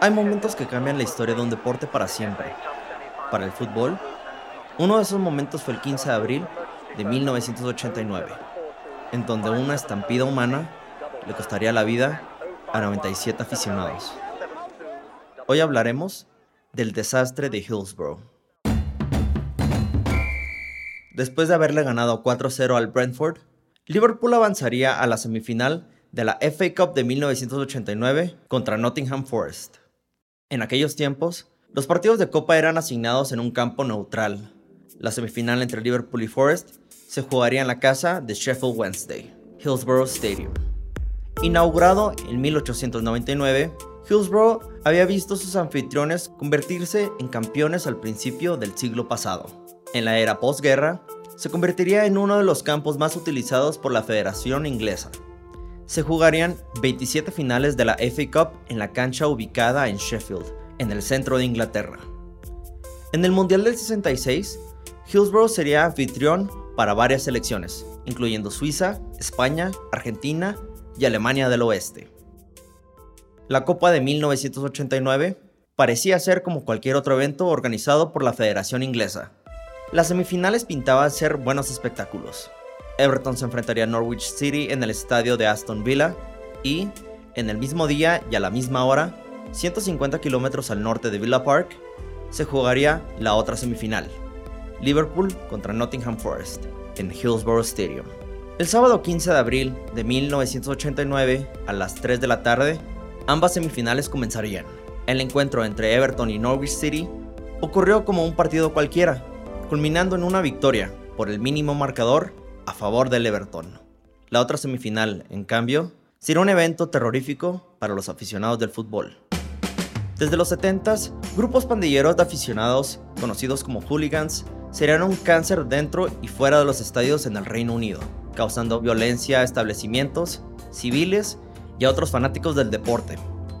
Hay momentos que cambian la historia de un deporte para siempre. Para el fútbol, uno de esos momentos fue el 15 de abril de 1989, en donde una estampida humana le costaría la vida a 97 aficionados. Hoy hablaremos del desastre de Hillsborough. Después de haberle ganado 4-0 al Brentford, Liverpool avanzaría a la semifinal de la FA Cup de 1989 contra Nottingham Forest. En aquellos tiempos, los partidos de Copa eran asignados en un campo neutral. La semifinal entre Liverpool y Forest se jugaría en la casa de Sheffield Wednesday, Hillsborough Stadium. Inaugurado en 1899, Hillsborough había visto sus anfitriones convertirse en campeones al principio del siglo pasado. En la era postguerra, se convertiría en uno de los campos más utilizados por la Federación Inglesa. Se jugarían 27 finales de la FA Cup en la cancha ubicada en Sheffield, en el centro de Inglaterra. En el Mundial del 66, Hillsborough sería anfitrión para varias selecciones, incluyendo Suiza, España, Argentina y Alemania del Oeste. La Copa de 1989 parecía ser como cualquier otro evento organizado por la Federación Inglesa. Las semifinales pintaban ser buenos espectáculos. Everton se enfrentaría a Norwich City en el estadio de Aston Villa y, en el mismo día y a la misma hora, 150 kilómetros al norte de Villa Park, se jugaría la otra semifinal, Liverpool contra Nottingham Forest, en Hillsborough Stadium. El sábado 15 de abril de 1989, a las 3 de la tarde, ambas semifinales comenzarían. El encuentro entre Everton y Norwich City ocurrió como un partido cualquiera, culminando en una victoria por el mínimo marcador a favor del Everton. La otra semifinal, en cambio, será un evento terrorífico para los aficionados del fútbol. Desde los 70s, grupos pandilleros de aficionados, conocidos como hooligans, serían un cáncer dentro y fuera de los estadios en el Reino Unido, causando violencia a establecimientos, civiles y a otros fanáticos del deporte.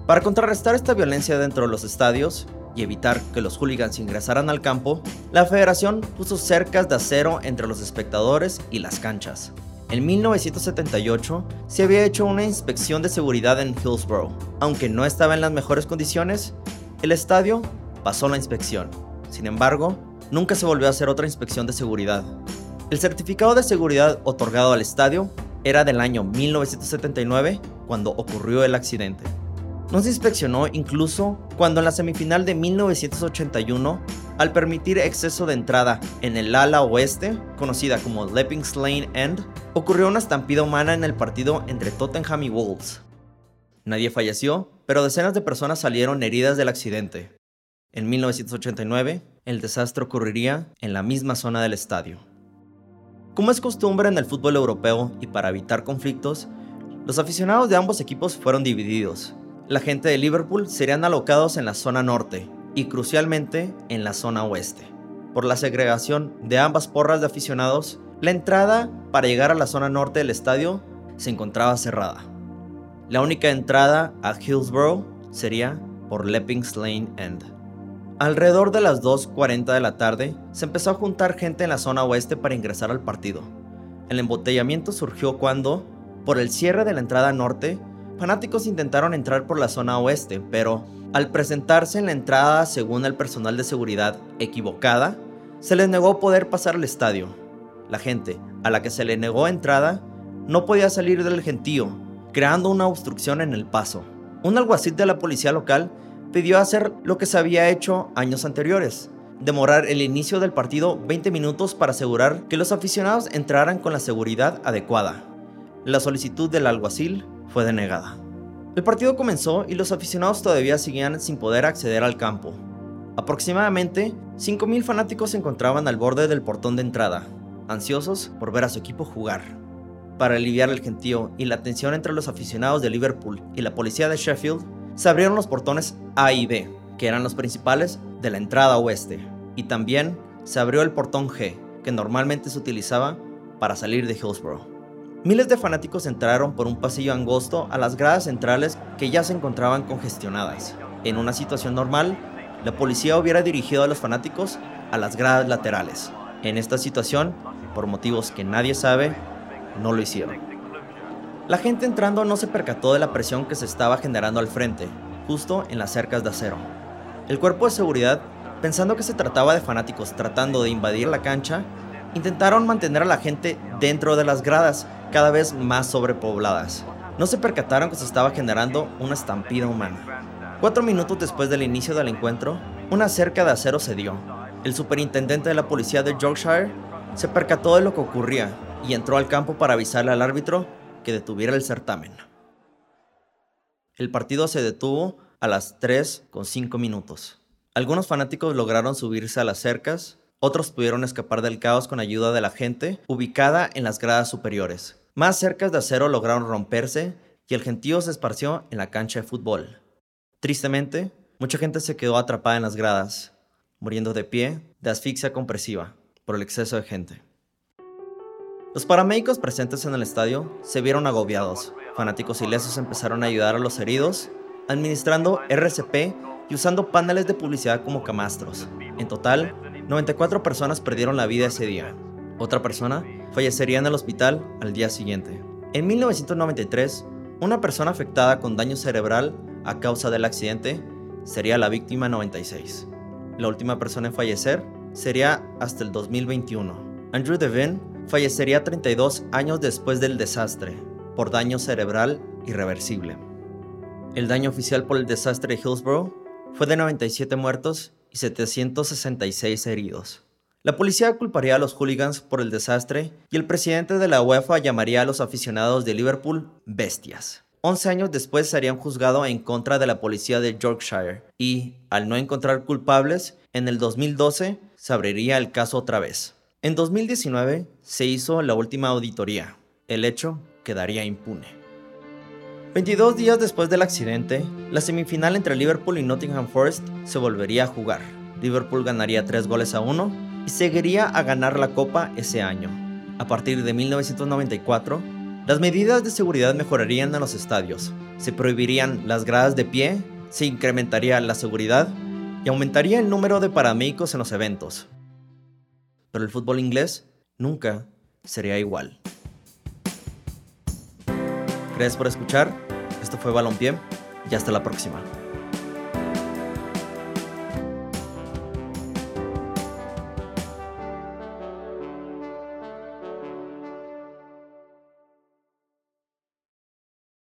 Para contrarrestar esta violencia dentro de los estadios y evitar que los hooligans ingresaran al campo, la federación puso cercas de acero entre los espectadores y las canchas. En 1978 se había hecho una inspección de seguridad en Hillsborough. Aunque no estaba en las mejores condiciones, el estadio pasó la inspección. Sin embargo, nunca se volvió a hacer otra inspección de seguridad. El certificado de seguridad otorgado al estadio era del año 1979 cuando ocurrió el accidente. No se inspeccionó incluso cuando en la semifinal de 1981, al permitir exceso de entrada en el ala oeste, conocida como Leppings Lane End, ocurrió una estampida humana en el partido entre Tottenham y Wolves. Nadie falleció, pero decenas de personas salieron heridas del accidente. En 1989, el desastre ocurriría en la misma zona del estadio. Como es costumbre en el fútbol europeo y para evitar conflictos, los aficionados de ambos equipos fueron divididos, la gente de Liverpool serían alocados en la zona norte y crucialmente en la zona oeste. Por la segregación de ambas porras de aficionados, la entrada para llegar a la zona norte del estadio se encontraba cerrada. La única entrada a Hillsborough sería por Leppings Lane End. Alrededor de las 2.40 de la tarde se empezó a juntar gente en la zona oeste para ingresar al partido. El embotellamiento surgió cuando, por el cierre de la entrada norte, fanáticos intentaron entrar por la zona oeste, pero al presentarse en la entrada según el personal de seguridad equivocada, se les negó poder pasar al estadio. La gente a la que se le negó entrada no podía salir del gentío, creando una obstrucción en el paso. Un alguacil de la policía local pidió hacer lo que se había hecho años anteriores, demorar el inicio del partido 20 minutos para asegurar que los aficionados entraran con la seguridad adecuada. La solicitud del alguacil fue denegada. El partido comenzó y los aficionados todavía seguían sin poder acceder al campo. Aproximadamente 5.000 fanáticos se encontraban al borde del portón de entrada, ansiosos por ver a su equipo jugar. Para aliviar el gentío y la tensión entre los aficionados de Liverpool y la policía de Sheffield, se abrieron los portones A y B, que eran los principales de la entrada oeste, y también se abrió el portón G, que normalmente se utilizaba para salir de Hillsborough. Miles de fanáticos entraron por un pasillo angosto a las gradas centrales que ya se encontraban congestionadas. En una situación normal, la policía hubiera dirigido a los fanáticos a las gradas laterales. En esta situación, por motivos que nadie sabe, no lo hicieron. La gente entrando no se percató de la presión que se estaba generando al frente, justo en las cercas de acero. El cuerpo de seguridad, pensando que se trataba de fanáticos tratando de invadir la cancha, intentaron mantener a la gente dentro de las gradas, cada vez más sobrepobladas. No se percataron que se estaba generando una estampida humana. Cuatro minutos después del inicio del encuentro, una cerca de acero se dio. El superintendente de la policía de Yorkshire se percató de lo que ocurría y entró al campo para avisarle al árbitro que detuviera el certamen. El partido se detuvo a las 3 con 5 minutos. Algunos fanáticos lograron subirse a las cercas, otros pudieron escapar del caos con ayuda de la gente ubicada en las gradas superiores. Más cercas de acero lograron romperse y el gentío se esparció en la cancha de fútbol. Tristemente, mucha gente se quedó atrapada en las gradas, muriendo de pie de asfixia compresiva por el exceso de gente. Los paramédicos presentes en el estadio se vieron agobiados. Fanáticos ilesos empezaron a ayudar a los heridos, administrando RCP y usando paneles de publicidad como camastros. En total, 94 personas perdieron la vida ese día. Otra persona fallecería en el hospital al día siguiente. En 1993, una persona afectada con daño cerebral a causa del accidente sería la víctima 96. La última persona en fallecer sería hasta el 2021. Andrew Devine fallecería 32 años después del desastre, por daño cerebral irreversible. El daño oficial por el desastre de Hillsborough fue de 97 muertos y 766 heridos. La policía culparía a los hooligans por el desastre y el presidente de la UEFA llamaría a los aficionados de Liverpool bestias. 11 años después serían juzgados en contra de la policía de Yorkshire y, al no encontrar culpables, en el 2012 se abriría el caso otra vez. En 2019 se hizo la última auditoría. El hecho quedaría impune. 22 días después del accidente, la semifinal entre Liverpool y Nottingham Forest se volvería a jugar. Liverpool ganaría 3 goles a 1 y seguiría a ganar la copa ese año. A partir de 1994, las medidas de seguridad mejorarían en los estadios. Se prohibirían las gradas de pie, se incrementaría la seguridad y aumentaría el número de paramédicos en los eventos pero el fútbol inglés nunca sería igual. Gracias por escuchar, esto fue Balompié y hasta la próxima.